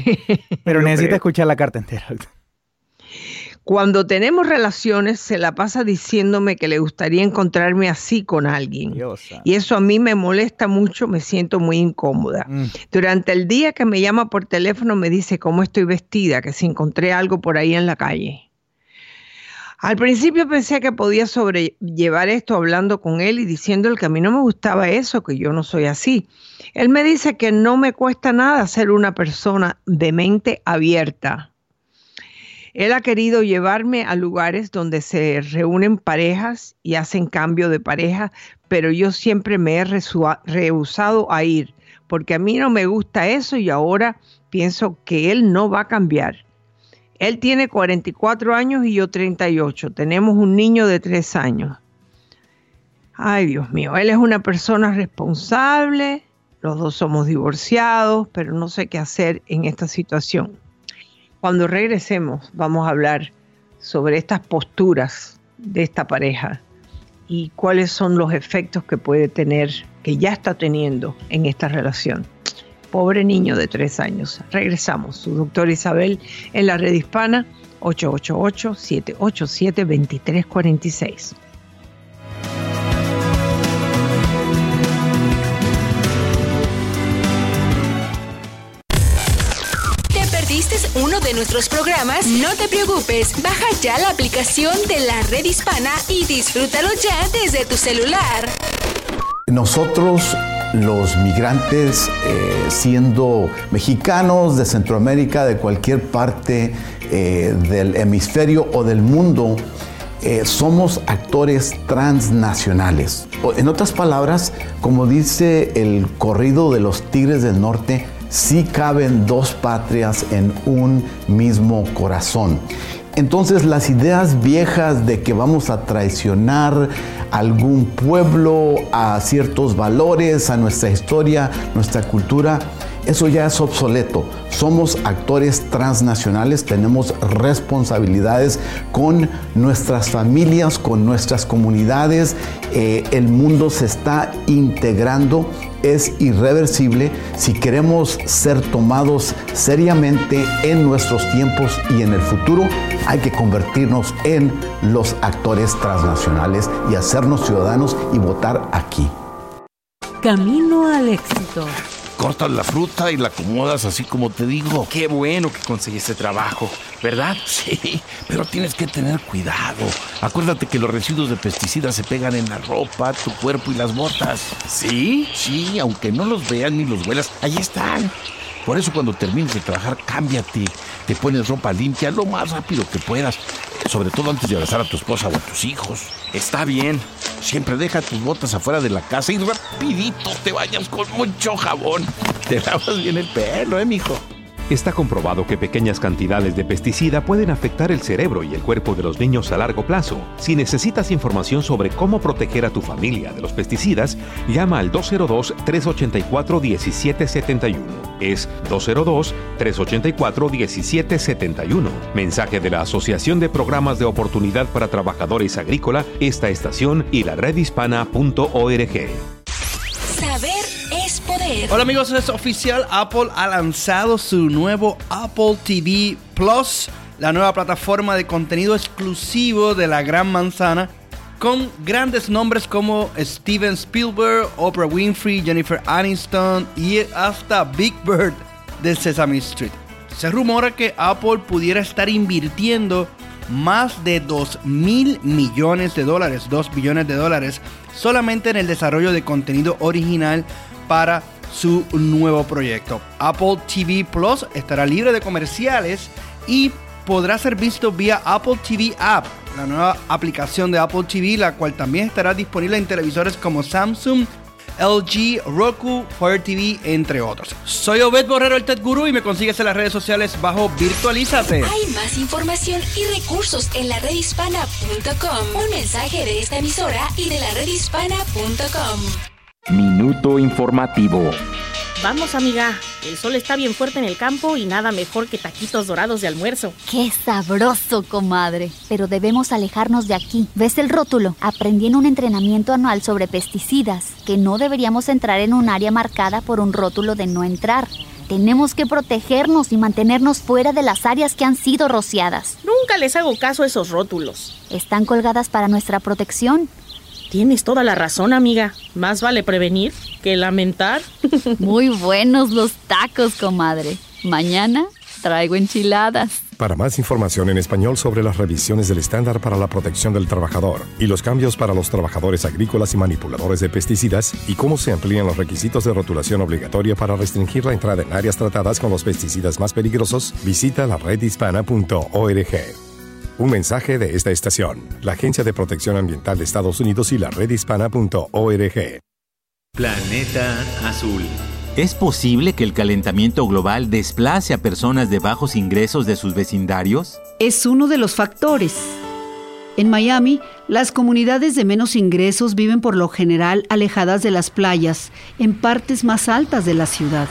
pero necesita escuchar la carta entera. Cuando tenemos relaciones, se la pasa diciéndome que le gustaría encontrarme así con alguien. y eso a mí me molesta mucho, me siento muy incómoda. Mm. Durante el día que me llama por teléfono me dice cómo estoy vestida, que si encontré algo por ahí en la calle. Al principio pensé que podía sobrellevar esto hablando con él y diciéndole que a mí no me gustaba eso, que yo no soy así. Él me dice que no me cuesta nada ser una persona de mente abierta él ha querido llevarme a lugares donde se reúnen parejas y hacen cambio de pareja, pero yo siempre me he rehusado a ir, porque a mí no me gusta eso y ahora pienso que él no va a cambiar. Él tiene 44 años y yo 38. Tenemos un niño de 3 años. Ay, Dios mío, él es una persona responsable, los dos somos divorciados, pero no sé qué hacer en esta situación. Cuando regresemos vamos a hablar sobre estas posturas de esta pareja y cuáles son los efectos que puede tener, que ya está teniendo en esta relación. Pobre niño de tres años. Regresamos. Su doctor Isabel en la red hispana 888-787-2346. Nuestros programas, no te preocupes, baja ya la aplicación de la red hispana y disfrútalo ya desde tu celular. Nosotros los migrantes, eh, siendo mexicanos de Centroamérica, de cualquier parte eh, del hemisferio o del mundo, eh, somos actores transnacionales. En otras palabras, como dice el corrido de los Tigres del Norte, sí caben dos patrias en un mismo corazón. Entonces las ideas viejas de que vamos a traicionar algún pueblo, a ciertos valores, a nuestra historia, nuestra cultura, eso ya es obsoleto. Somos actores transnacionales, tenemos responsabilidades con nuestras familias, con nuestras comunidades. Eh, el mundo se está integrando, es irreversible. Si queremos ser tomados seriamente en nuestros tiempos y en el futuro, hay que convertirnos en los actores transnacionales y hacernos ciudadanos y votar aquí. Camino al éxito cortas la fruta y la acomodas así como te digo. Qué bueno que conseguiste trabajo, ¿verdad? Sí, pero tienes que tener cuidado. Acuérdate que los residuos de pesticidas se pegan en la ropa, tu cuerpo y las botas. ¿Sí? Sí, aunque no los veas ni los huelas, ahí están. Por eso cuando termines de trabajar, cámbiate. Te pones ropa limpia lo más rápido que puedas. Sobre todo antes de abrazar a tu esposa o a tus hijos. Está bien. Siempre deja tus botas afuera de la casa y rapidito te bañas con mucho jabón. Te lavas bien el pelo, ¿eh, mijo? Está comprobado que pequeñas cantidades de pesticida pueden afectar el cerebro y el cuerpo de los niños a largo plazo. Si necesitas información sobre cómo proteger a tu familia de los pesticidas, llama al 202-384-1771. Es 202-384-1771. Mensaje de la Asociación de Programas de Oportunidad para Trabajadores Agrícola, esta estación y la redhispana.org. Hola amigos, es oficial. Apple ha lanzado su nuevo Apple TV Plus, la nueva plataforma de contenido exclusivo de la Gran Manzana, con grandes nombres como Steven Spielberg, Oprah Winfrey, Jennifer Aniston y hasta Big Bird de Sesame Street. Se rumora que Apple pudiera estar invirtiendo más de 2 mil millones de dólares, 2 billones de dólares, solamente en el desarrollo de contenido original para su nuevo proyecto. Apple TV Plus estará libre de comerciales y podrá ser visto vía Apple TV App, la nueva aplicación de Apple TV, la cual también estará disponible en televisores como Samsung, LG, Roku, Fire TV, entre otros. Soy Obed Borrero, el Tech Guru, y me consigues en las redes sociales bajo Virtualízate. Hay más información y recursos en la redhispana.com. Un mensaje de esta emisora y de la redhispana.com. Minuto informativo. Vamos, amiga. El sol está bien fuerte en el campo y nada mejor que taquitos dorados de almuerzo. Qué sabroso, comadre. Pero debemos alejarnos de aquí. ¿Ves el rótulo? Aprendí en un entrenamiento anual sobre pesticidas que no deberíamos entrar en un área marcada por un rótulo de no entrar. Tenemos que protegernos y mantenernos fuera de las áreas que han sido rociadas. Nunca les hago caso a esos rótulos. Están colgadas para nuestra protección. Tienes toda la razón, amiga. Más vale prevenir que lamentar. Muy buenos los tacos, comadre. Mañana traigo enchiladas. Para más información en español sobre las revisiones del estándar para la protección del trabajador y los cambios para los trabajadores agrícolas y manipuladores de pesticidas y cómo se amplían los requisitos de rotulación obligatoria para restringir la entrada en áreas tratadas con los pesticidas más peligrosos, visita la redhispana.org. Un mensaje de esta estación, la Agencia de Protección Ambiental de Estados Unidos y la redhispana.org. Planeta Azul. ¿Es posible que el calentamiento global desplace a personas de bajos ingresos de sus vecindarios? Es uno de los factores. En Miami, las comunidades de menos ingresos viven por lo general alejadas de las playas, en partes más altas de la ciudad.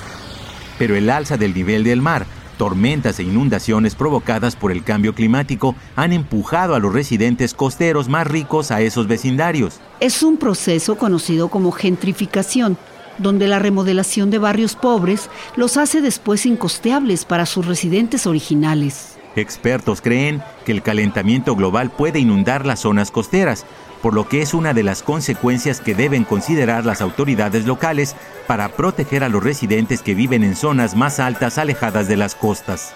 Pero el alza del nivel del mar tormentas e inundaciones provocadas por el cambio climático han empujado a los residentes costeros más ricos a esos vecindarios. Es un proceso conocido como gentrificación, donde la remodelación de barrios pobres los hace después incosteables para sus residentes originales. Expertos creen que el calentamiento global puede inundar las zonas costeras, por lo que es una de las consecuencias que deben considerar las autoridades locales para proteger a los residentes que viven en zonas más altas alejadas de las costas.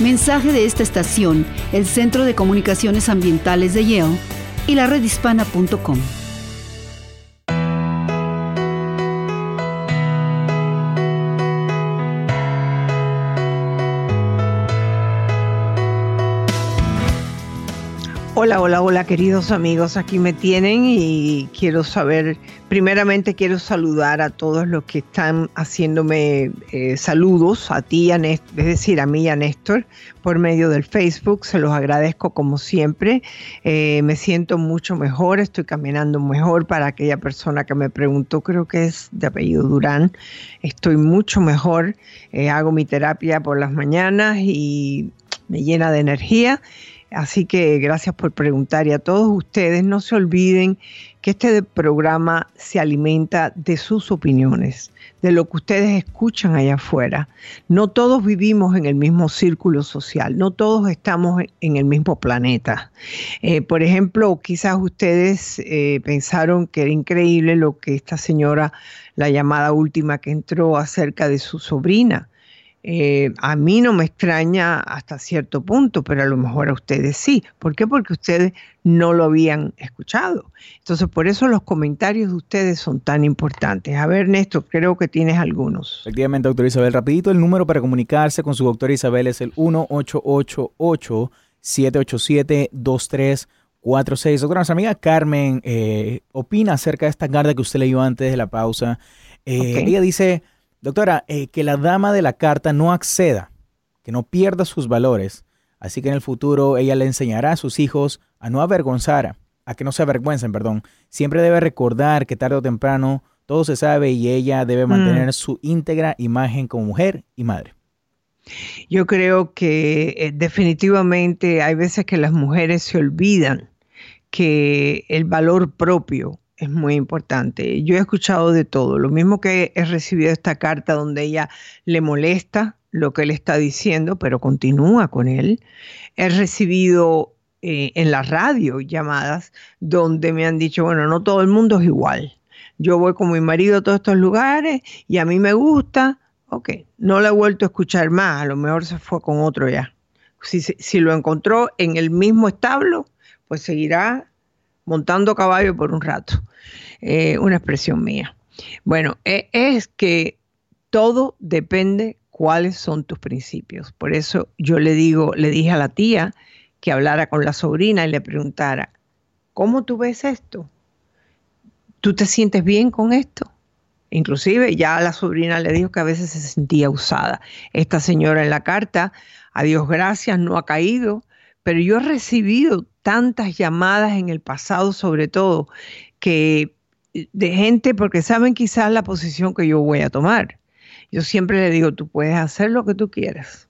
Mensaje de esta estación, el Centro de Comunicaciones Ambientales de Yale y la redhispana.com. Hola, hola, hola queridos amigos, aquí me tienen y quiero saber, primeramente quiero saludar a todos los que están haciéndome eh, saludos, a ti, a es decir, a mí y a Néstor, por medio del Facebook, se los agradezco como siempre, eh, me siento mucho mejor, estoy caminando mejor para aquella persona que me preguntó, creo que es de apellido Durán, estoy mucho mejor, eh, hago mi terapia por las mañanas y me llena de energía Así que gracias por preguntar y a todos ustedes no se olviden que este programa se alimenta de sus opiniones, de lo que ustedes escuchan allá afuera. No todos vivimos en el mismo círculo social, no todos estamos en el mismo planeta. Eh, por ejemplo, quizás ustedes eh, pensaron que era increíble lo que esta señora, la llamada última que entró acerca de su sobrina. Eh, a mí no me extraña hasta cierto punto, pero a lo mejor a ustedes sí. ¿Por qué? Porque ustedes no lo habían escuchado. Entonces, por eso los comentarios de ustedes son tan importantes. A ver, Néstor, creo que tienes algunos. Efectivamente, doctora Isabel, rapidito, el número para comunicarse con su doctora Isabel es el 1888 787 2346 Doctora, nuestra amiga Carmen eh, opina acerca de esta carta que usted leyó antes de la pausa. Eh, ella dice Doctora, eh, que la dama de la carta no acceda, que no pierda sus valores, así que en el futuro ella le enseñará a sus hijos a no avergonzar, a que no se avergüencen, perdón. Siempre debe recordar que tarde o temprano todo se sabe y ella debe mm. mantener su íntegra imagen como mujer y madre. Yo creo que eh, definitivamente hay veces que las mujeres se olvidan que el valor propio es muy importante. Yo he escuchado de todo, lo mismo que he recibido esta carta donde ella le molesta lo que él está diciendo, pero continúa con él. He recibido eh, en la radio llamadas donde me han dicho, bueno, no todo el mundo es igual. Yo voy con mi marido a todos estos lugares y a mí me gusta. Ok, no la he vuelto a escuchar más, a lo mejor se fue con otro ya. Si, si lo encontró en el mismo establo, pues seguirá montando caballo por un rato. Eh, una expresión mía. Bueno, e, es que todo depende cuáles son tus principios. Por eso yo le digo, le dije a la tía que hablara con la sobrina y le preguntara, ¿cómo tú ves esto? ¿Tú te sientes bien con esto? Inclusive ya la sobrina le dijo que a veces se sentía usada. Esta señora en la carta, a Dios gracias, no ha caído, pero yo he recibido tantas llamadas en el pasado, sobre todo, que de gente, porque saben quizás la posición que yo voy a tomar. Yo siempre le digo, tú puedes hacer lo que tú quieras.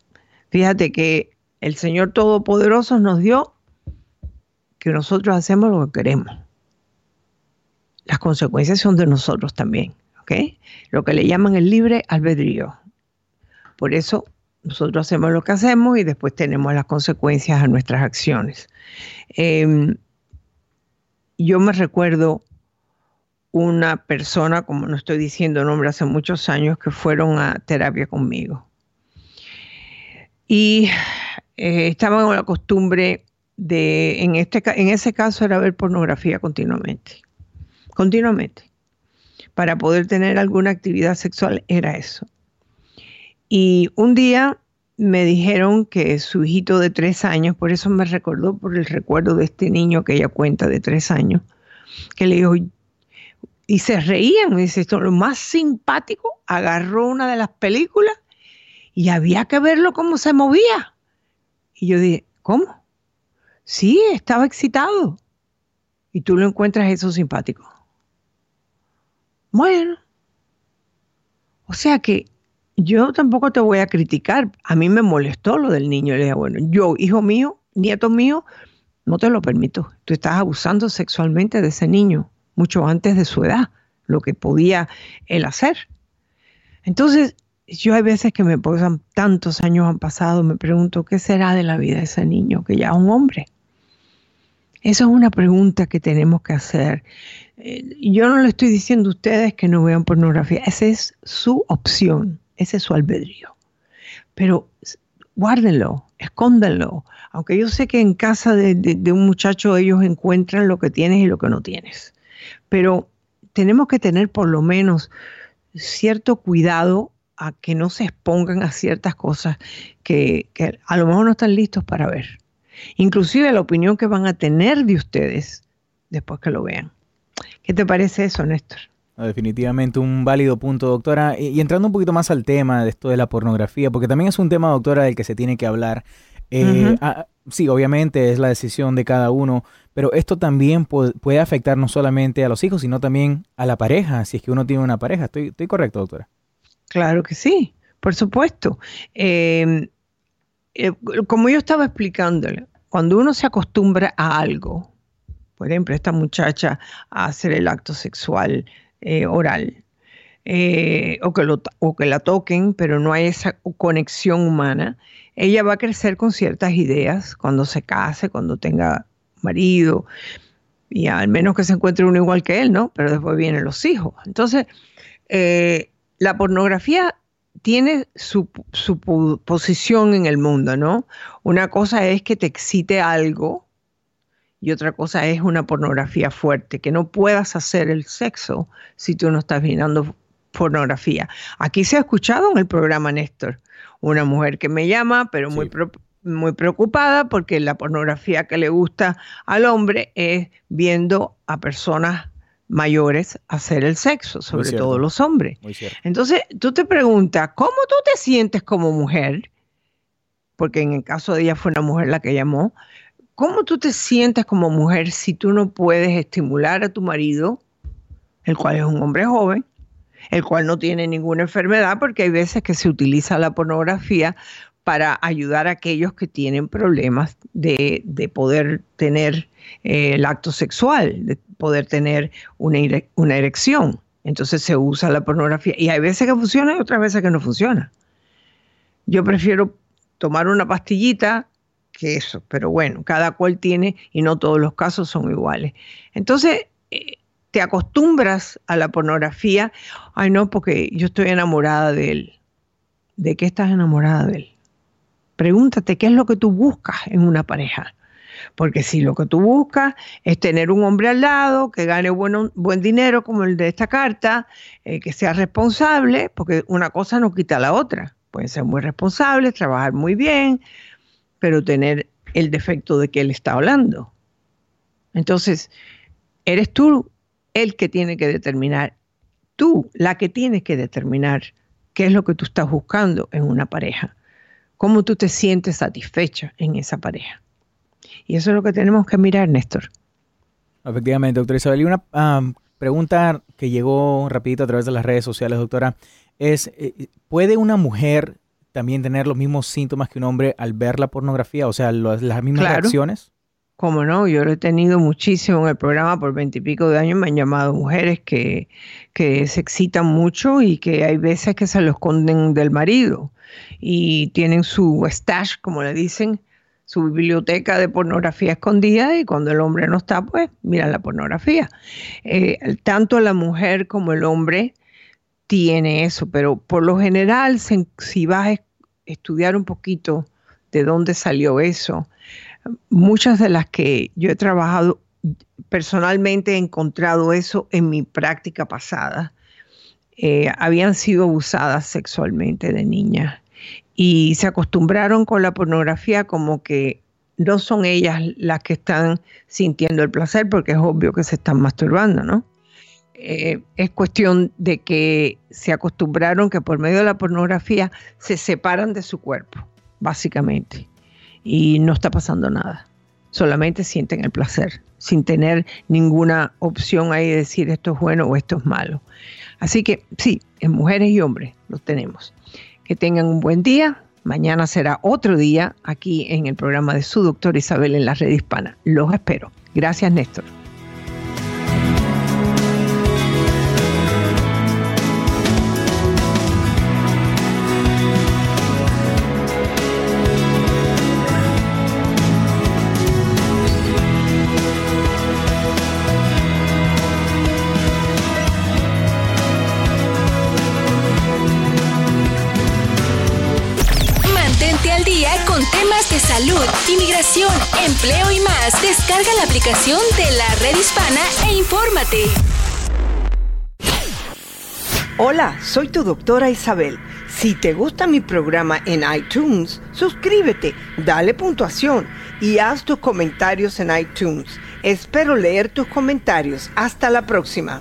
Fíjate que el Señor Todopoderoso nos dio que nosotros hacemos lo que queremos. Las consecuencias son de nosotros también, ¿ok? Lo que le llaman el libre albedrío. Por eso nosotros hacemos lo que hacemos y después tenemos las consecuencias a nuestras acciones. Em, yo me recuerdo una persona, como no estoy diciendo nombre, hace muchos años que fueron a terapia conmigo. Y eh, estaban con la costumbre de, en, este, en ese caso era ver pornografía continuamente, continuamente. Para poder tener alguna actividad sexual era eso. Y un día me dijeron que su hijito de tres años, por eso me recordó por el recuerdo de este niño que ella cuenta de tres años, que le dijo, y se reían, me dice, esto lo más simpático, agarró una de las películas y había que verlo cómo se movía. Y yo dije, ¿cómo? Sí, estaba excitado. Y tú lo encuentras eso simpático. Bueno. O sea que yo tampoco te voy a criticar. A mí me molestó lo del niño. Le dije, bueno, yo, hijo mío, nieto mío, no te lo permito. Tú estás abusando sexualmente de ese niño mucho antes de su edad, lo que podía él hacer. Entonces, yo hay veces que me pasan tantos años han pasado, me pregunto, ¿qué será de la vida de ese niño que ya es un hombre? Esa es una pregunta que tenemos que hacer. Eh, yo no le estoy diciendo a ustedes que no vean pornografía, esa es su opción. Ese es su albedrío. Pero guárdenlo, escóndanlo. Aunque yo sé que en casa de, un muchacho ellos encuentran lo que tienes y lo que no tienes. Pero tenemos que tener por lo menos cierto cuidado a que no se expongan a ciertas cosas que, que, a lo mejor no están listos para ver. inclusive la opinión que van a tener de ustedes después que lo vean. ¿Qué te parece eso, Néstor? Definitivamente un válido punto, doctora. Y, entrando un poquito más al tema de esto de la pornografía, porque también es un tema, doctora, del que se tiene que hablar. Eh, ah, sí, obviamente es la decisión de cada uno, pero esto también puede, afectar no solamente a los hijos, sino también a la pareja, si es que uno tiene una pareja. ¿Estoy, estoy correcto, doctora? Claro que sí, por supuesto. Em, eh, como yo estaba explicándole, cuando uno se acostumbra a algo, por ejemplo, esta muchacha a hacer el acto sexual eh, oral, eh, o, que lo, o que la toquen, pero no hay esa conexión humana, ella va a crecer con ciertas ideas cuando se case, cuando tenga marido, y al menos que se encuentre uno igual que él, ¿no? Pero después vienen los hijos. Entonces, eh, la pornografía tiene su, su, posición en el mundo, ¿no? Una cosa es que te excite algo y otra cosa es una pornografía fuerte, que no puedas hacer el sexo si tú no estás mirando pornografía. Aquí se ha escuchado en el programa Néstor, una mujer que me llama, pero muy, muy preocupada porque la pornografía que le gusta al hombre es viendo a personas mayores hacer el sexo, sobre todo los hombres. Entonces, tú te preguntas, ¿cómo tú te sientes como mujer? Porque en el caso de ella fue una mujer la que llamó. ¿Cómo tú te sientes como mujer si tú no puedes estimular a tu marido, el cual es un hombre joven, el cual no tiene ninguna enfermedad, porque hay veces que se utiliza la pornografía para ayudar a aquellos que tienen problemas de, poder tener eh, el acto sexual, de poder tener una, una erección. Entonces se usa la pornografía y hay veces que funciona y otras veces que no funciona. Yo prefiero tomar una pastillita que eso, pero bueno, cada cual tiene y no todos los casos son iguales. Entonces, eh, te acostumbras a la pornografía, ay no, porque yo estoy enamorada de él. ¿De qué estás enamorada de él? Pregúntate qué es lo que tú buscas en una pareja. Porque si lo que tú buscas es tener un hombre al lado, que gane buen, dinero como el de esta carta, eh, que sea responsable, porque una cosa no quita la otra. Pueden ser muy responsables, trabajar muy bien, pero tener el defecto de que él está hablando. Entonces, eres tú el que tiene que determinar, tú la que tienes que determinar qué es lo que tú estás buscando en una pareja, cómo tú te sientes satisfecha en esa pareja. Y eso es lo que tenemos que mirar, Néstor. Efectivamente, doctora Isabel. Y una pregunta que llegó rapidito a través de las redes sociales, doctora, es, eh, ¿puede una mujer también tener los mismos síntomas que un hombre al ver la pornografía? O sea, las mismas reacciones. Como no, yo lo he tenido muchísimo en el programa por veintipico de años. Me han llamado mujeres que, que se excitan mucho y que hay veces que se lo esconden del marido y tienen su stash, como le dicen, su biblioteca de pornografía escondida y cuando el hombre no está, pues miran la pornografía. Eh, tanto la mujer como el hombre tiene eso, pero por lo general, si vas a estudiar un poquito de dónde salió eso, muchas de las que yo he trabajado personalmente he encontrado eso en mi práctica pasada. Eh, habían sido abusadas sexualmente de niñas y se acostumbraron con la pornografía como que no son ellas las que están sintiendo el placer porque es obvio que se están masturbando, ¿no? Eh, es cuestión de que se acostumbraron que por medio de la pornografía se separan de su cuerpo, básicamente y no está pasando nada. Solamente sienten el placer, sin tener ninguna opción ahí de decir esto es bueno o esto es malo. Así que sí, en mujeres y hombres los tenemos. Que tengan un buen día. Mañana será otro día aquí en el programa de su doctor Isabel en la red hispana. Los espero. Gracias, Néstor. Empleo y más. Descarga la aplicación de la red hispana e infórmate. Hola, soy tu doctora Isabel. Si te gusta mi programa en iTunes, suscríbete, dale puntuación y haz tus comentarios en iTunes. Espero leer tus comentarios. Hasta la próxima.